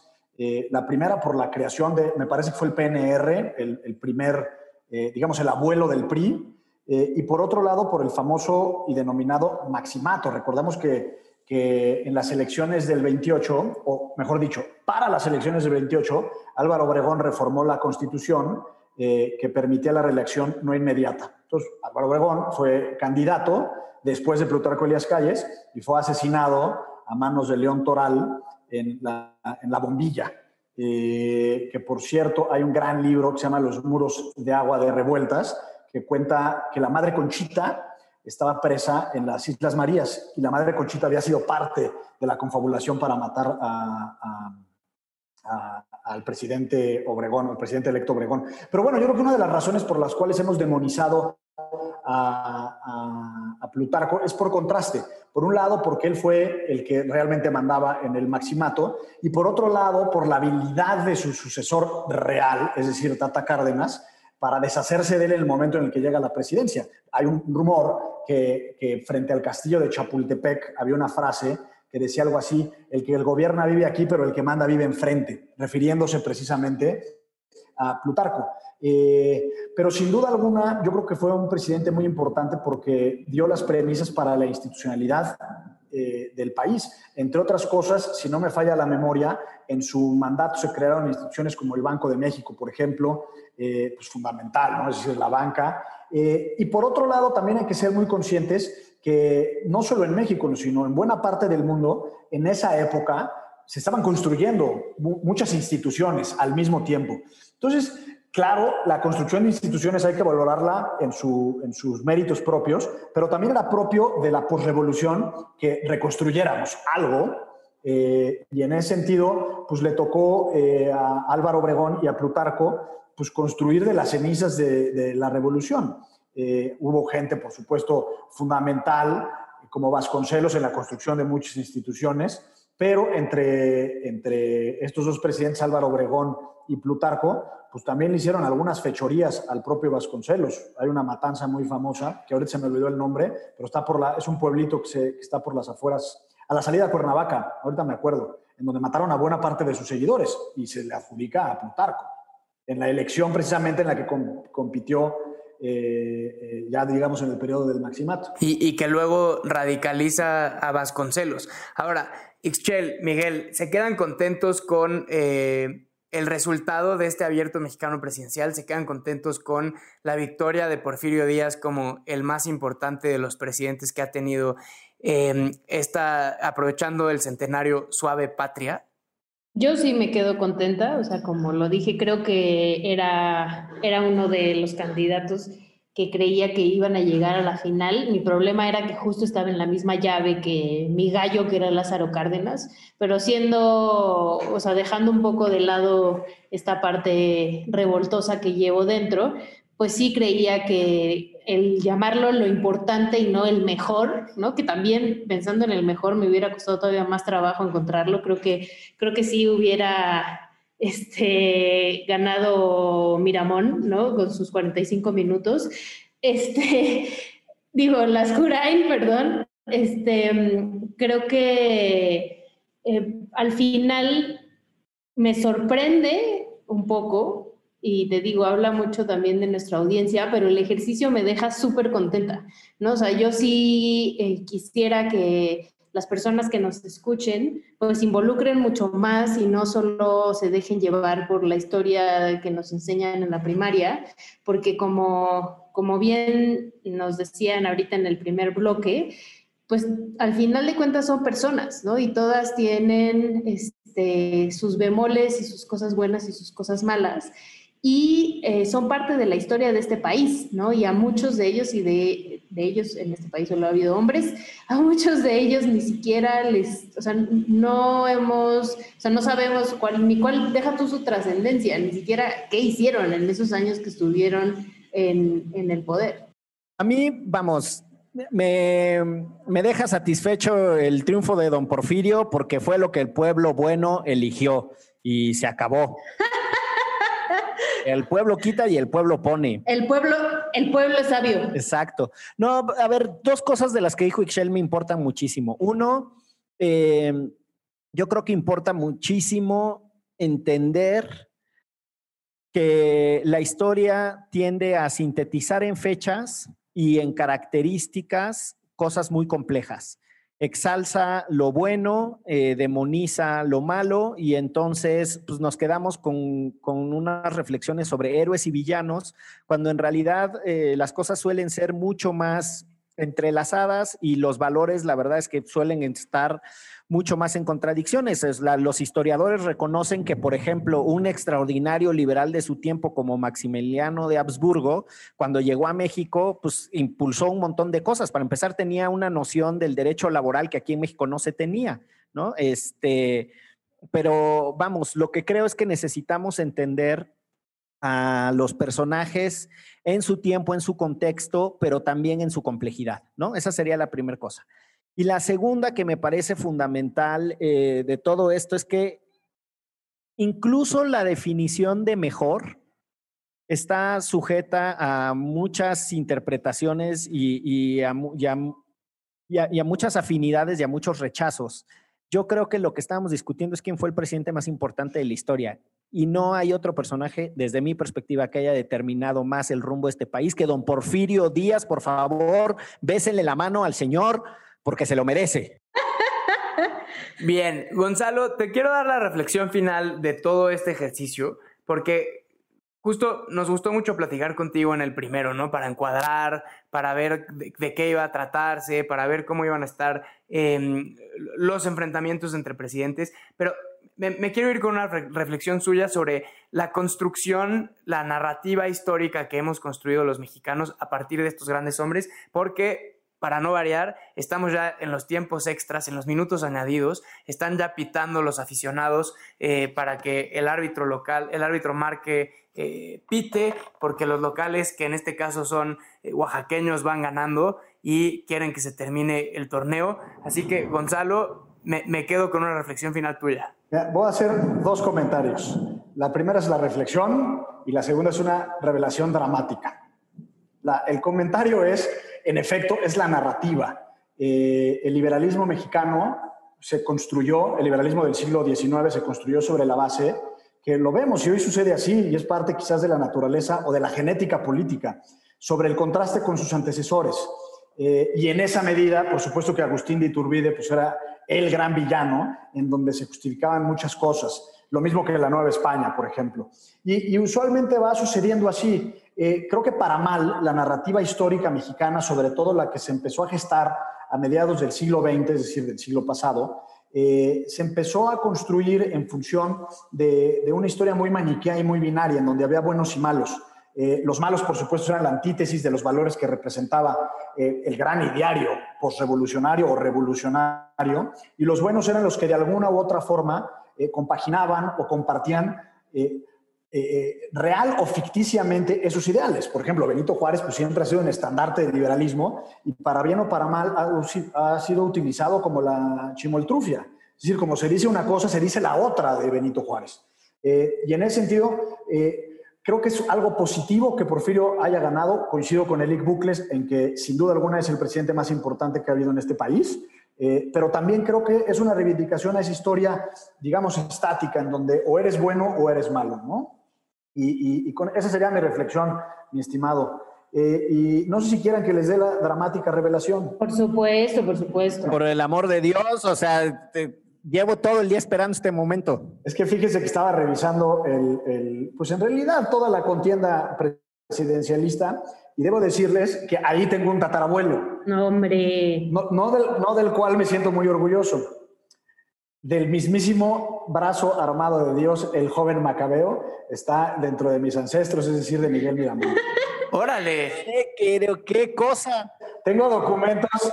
la primera por la creación de, me parece que fue el PNR, el, el primer, digamos, el abuelo del PRI, eh, y por otro lado, por el famoso y denominado maximato. Recordamos que, que, en las elecciones del 28, o mejor dicho, para las elecciones del 28, Álvaro Obregón reformó la constitución eh, que permitía la reelección no inmediata. Entonces, Álvaro Obregón fue candidato después de Plutarco Elías Calles y fue asesinado a manos de León Toral en la, en la bombilla. Eh, que por cierto hay un gran libro que se llama Los muros de agua de revueltas, que cuenta que la madre Conchita estaba presa en las Islas Marías y la madre Conchita había sido parte de la confabulación para matar al presidente Obregón, al presidente electo Obregón. Pero bueno, yo creo que una de las razones por las cuales hemos demonizado a, Plutarco es por contraste. Por un lado, porque él fue el que realmente mandaba en el maximato, y por otro lado, por la habilidad de su sucesor real, es decir, Tata Cárdenas, para deshacerse de él en el momento en el que llega la presidencia. Hay un rumor que, frente al castillo de Chapultepec había una frase que decía algo así, el que el gobierna vive aquí, pero el que manda vive enfrente, refiriéndose precisamente a Plutarco. Eh, pero sin duda alguna, yo creo que fue un presidente muy importante porque dio las premisas para la institucionalidad eh, del país. Entre otras cosas, si no me falla la memoria, en su mandato se crearon instituciones como el Banco de México, por ejemplo, eh, pues fundamental, ¿no? es decir, la banca. Eh, y por otro lado, también hay que ser muy conscientes que no solo en México, sino en buena parte del mundo, en esa época se estaban construyendo muchas instituciones al mismo tiempo. Entonces, claro, la construcción de instituciones hay que valorarla en, su, en sus méritos propios, pero también era propio de la posrevolución que reconstruyéramos algo eh, y en ese sentido, pues le tocó eh, a Álvaro Obregón y a Plutarco pues construir de las cenizas de, la revolución. Eh, hubo gente, por supuesto, fundamental, como Vasconcelos en la construcción de muchas instituciones, pero entre, entre estos dos presidentes, Álvaro Obregón y Plutarco, pues también le hicieron algunas fechorías al propio Vasconcelos. Hay una matanza muy famosa, que ahorita se me olvidó el nombre, pero está por la, es un pueblito que, se, está por las afueras a la salida de Cuernavaca, ahorita me acuerdo, en donde mataron a buena parte de sus seguidores y se le adjudica a Plutarco, en la elección precisamente en la que compitió eh, eh, ya digamos en el periodo del maximato. Y, que luego radicaliza a Vasconcelos. Ahora, Ixchel, Miguel, ¿se quedan contentos con eh, el resultado de este abierto mexicano presidencial? ¿Se quedan contentos con la victoria de Porfirio Díaz como el más importante de los presidentes que ha tenido Em, está aprovechando el centenario Suave Patria? Yo sí me quedo contenta, o sea, como lo dije, creo que era, era uno de los candidatos creía que iban a llegar a la final. Mi problema era que justo estaba en la misma llave que mi gallo, que era Lázaro Cárdenas, pero siendo, o sea, dejando un poco de lado esta parte revoltosa que llevo dentro, pues sí creía que el llamarlo lo importante y no el mejor, ¿no? Que también pensando en el mejor me hubiera costado todavía más trabajo encontrarlo. Creo que, creo que sí hubiera este, ganado Miramón, ¿no? Con sus 45 minutos. Este, [laughs] digo, las Curain, perdón. Este, creo que eh, al final me sorprende un poco y te digo, habla mucho también de nuestra audiencia, pero el ejercicio me deja súper contenta, ¿no? O sea, yo sí eh, quisiera que las personas que nos escuchen pues involucren mucho más y no solo se dejen llevar por la historia que nos enseñan en la primaria, porque como, como bien nos decían ahorita en el primer bloque, pues al final de cuentas son personas, ¿no? Y todas tienen este, sus bemoles y sus cosas buenas y sus cosas malas y eh, son parte de la historia de este país, ¿no? Y a muchos de ellos, y de, de, ellos en este país solo ha habido hombres, a muchos de ellos ni siquiera les, o sea, no hemos, o sea, no sabemos cuál, ni cuál, deja tú su trascendencia, ni siquiera qué hicieron en esos años que estuvieron en, en el poder. A mí, vamos, me, me, deja satisfecho el triunfo de don Porfirio porque fue lo que el pueblo bueno eligió y se acabó. [laughs] El pueblo quita y el pueblo pone. El pueblo, el pueblo es sabio. Exacto. No, a ver, dos cosas de las que dijo Ixchel me importan muchísimo. Uno, eh, yo creo que importa muchísimo entender que la historia tiende a sintetizar en fechas y en características cosas muy complejas exalza lo bueno, eh, demoniza lo malo y entonces pues, nos quedamos con, con, unas reflexiones sobre héroes y villanos, cuando en realidad eh, las cosas suelen ser mucho más entrelazadas y los valores, la verdad es que suelen estar mucho más en contradicciones. los historiadores reconocen que, por ejemplo, un extraordinario liberal de su tiempo como Maximiliano de Habsburgo, cuando llegó a México, pues impulsó un montón de cosas. Para empezar, tenía una noción del derecho laboral que aquí en México no se tenía, ¿no? Este, pero vamos, lo que creo es que necesitamos entender a los personajes en su tiempo, en su contexto, pero también en su complejidad, ¿no? Esa sería la primera cosa. Y la segunda que me parece fundamental eh, de todo esto es que incluso la definición de mejor está sujeta a muchas interpretaciones y, a, y a muchas afinidades y a muchos rechazos. Yo creo que lo que estábamos discutiendo es quién fue el presidente más importante de la historia. Y no hay otro personaje, desde mi perspectiva, que haya determinado más el rumbo de este país que don Porfirio Díaz. Por favor, bésenle la mano al señor porque se lo merece. [laughs] Bien, Gonzalo, te quiero dar la reflexión final de todo este ejercicio, porque justo nos gustó mucho platicar contigo en el primero, ¿no? Para encuadrar, para ver de, qué iba a tratarse, para ver cómo iban a estar em, los enfrentamientos entre presidentes, pero me, quiero ir con una reflexión suya sobre la construcción, la narrativa histórica que hemos construido los mexicanos a partir de estos grandes hombres, porque para no variar, estamos ya en los tiempos extras, en los minutos añadidos, están ya pitando los aficionados eh, para que el árbitro local, el árbitro marque eh, pite, porque los locales, que en este caso son eh, oaxaqueños, van ganando y quieren que se termine el torneo. Así que, Gonzalo, me, quedo con una reflexión final tuya. Voy a hacer dos comentarios. La primera es la reflexión y la segunda es una revelación dramática. el comentario es en efecto, es la narrativa. Eh, el liberalismo mexicano se construyó, el liberalismo del siglo XIX se construyó sobre la base que lo vemos y hoy sucede así y es parte quizás de la naturaleza o de la genética política, sobre el contraste con sus antecesores. Eh, y en esa medida, por supuesto que Agustín de Iturbide pues era el gran villano en donde se justificaban muchas cosas, lo mismo que la Nueva España, por ejemplo. Y, y usualmente va sucediendo así. Eh, creo que para mal la narrativa histórica mexicana, sobre todo la que se empezó a gestar a mediados del siglo XX, es decir, del siglo pasado, eh, se empezó a construir en función de, una historia muy maniquea y muy binaria, en donde había buenos y malos. Eh, los malos, por supuesto, eran la antítesis de los valores que representaba el gran ideario postrevolucionario o revolucionario, y los buenos eran los que de alguna u otra forma compaginaban o compartían eh, real o ficticiamente esos ideales. Por ejemplo, Benito Juárez pues, siempre ha sido un estandarte del liberalismo y para bien o para mal ha, sido utilizado como la chimoltrufia. Es decir, como se dice una cosa, se dice la otra de Benito Juárez. Eh, y en ese sentido, eh, creo que es algo positivo que Porfirio haya ganado. Coincido con Elic Bucles en que sin duda alguna es el presidente más importante que ha habido en este país. pero también creo que es una reivindicación a esa historia, digamos, estática, en donde o eres bueno o eres malo, ¿no? Y, con, esa sería mi reflexión, mi estimado. Eh, y no sé si quieran que les dé la dramática revelación. Por supuesto, por supuesto. Por el amor de Dios, o sea, llevo todo el día esperando este momento. Es que fíjese que estaba revisando el, pues en realidad toda la contienda presidencialista y debo decirles que ahí tengo un tatarabuelo. No, hombre. No, no, del, no del cual me siento muy orgulloso. Del mismísimo brazo armado de Dios, el joven Macabeo, está dentro de mis ancestros, es decir, de Miguel Miramón. [laughs] Órale. ¿Qué, qué cosa? Tengo documentos,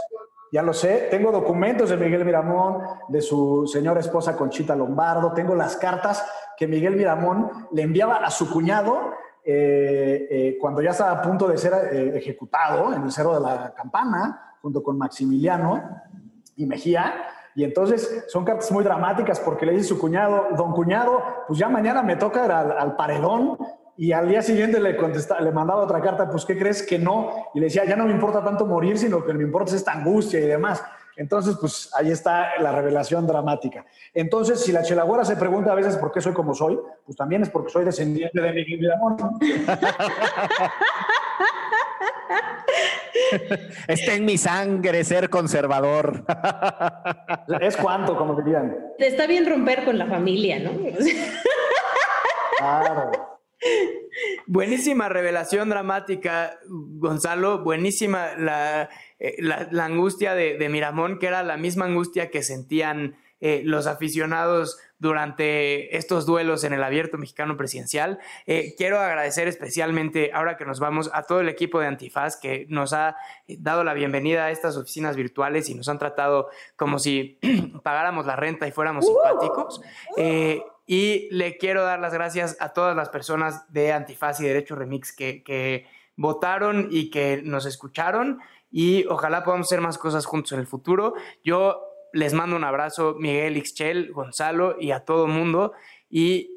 ya lo sé, tengo documentos de Miguel Miramón, de su señora esposa Conchita Lombardo, tengo las cartas que Miguel Miramón le enviaba a su cuñado eh, eh, cuando ya estaba a punto de ser eh, ejecutado en el Cerro de la Campana, junto con Maximiliano y Mejía. Y entonces son cartas muy dramáticas porque le dice su cuñado, don cuñado, pues ya mañana me toca ir al paredón y al día siguiente le, le mandaba otra carta, pues ¿qué crees que no? Y le decía, ya no me importa tanto morir, sino que me importa es esta angustia y demás. Entonces, pues ahí está la revelación dramática. Entonces, si la chelagüera se pregunta a veces por qué soy como soy, pues también es porque soy descendiente de Miguel Miramón. [laughs] [laughs] Está en mi sangre ser conservador. [laughs] es cuanto, como dirían. Está bien romper con la familia, ¿no? claro. Buenísima revelación dramática, Gonzalo. Buenísima la, eh, la, angustia de, Miramón, que era la misma angustia que sentían eh, los aficionados durante estos duelos en el abierto mexicano presidencial. Eh, quiero agradecer especialmente, ahora que nos vamos, a todo el equipo de Antifaz que nos ha dado la bienvenida a estas oficinas virtuales y nos han tratado como si [clears throat] pagáramos la renta y fuéramos simpáticos. Y le quiero dar las gracias a todas las personas de Antifaz y Derecho Remix que, votaron y que nos escucharon. Y ojalá podamos hacer más cosas juntos en el futuro. Yo les mando un abrazo, Miguel Ixchel, Gonzalo y a todo mundo. Y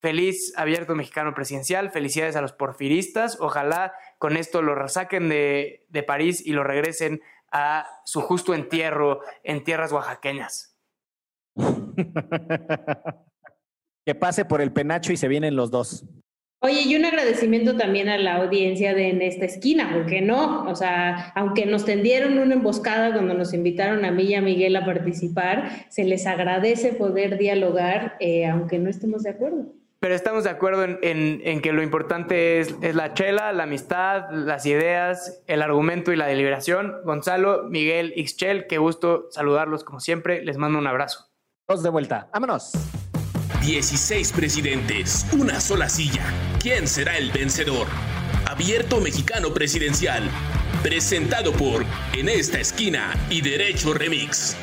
feliz abierto mexicano presidencial. Felicidades a los porfiristas. Ojalá con esto lo resaquen de, de París y lo regresen a su justo entierro en tierras oaxaqueñas. [laughs] que pase por el penacho y se vienen los dos. Oye, y un agradecimiento también a la audiencia de En esta esquina, porque no, o sea, aunque nos tendieron una emboscada cuando nos invitaron a mí y a Miguel a participar, se les agradece poder dialogar, eh, aunque no estemos de acuerdo. Pero estamos de acuerdo en, que lo importante es, es, la chela, la amistad, las ideas, el argumento y la deliberación. Gonzalo, Miguel, Ixchel, qué gusto saludarlos como siempre. Les mando un abrazo. Dos de vuelta. Vámonos. 16 presidentes, una sola silla. ¿Quién será el vencedor? Abierto Mexicano Presidencial. Presentado por En esta esquina y Derecho Remix.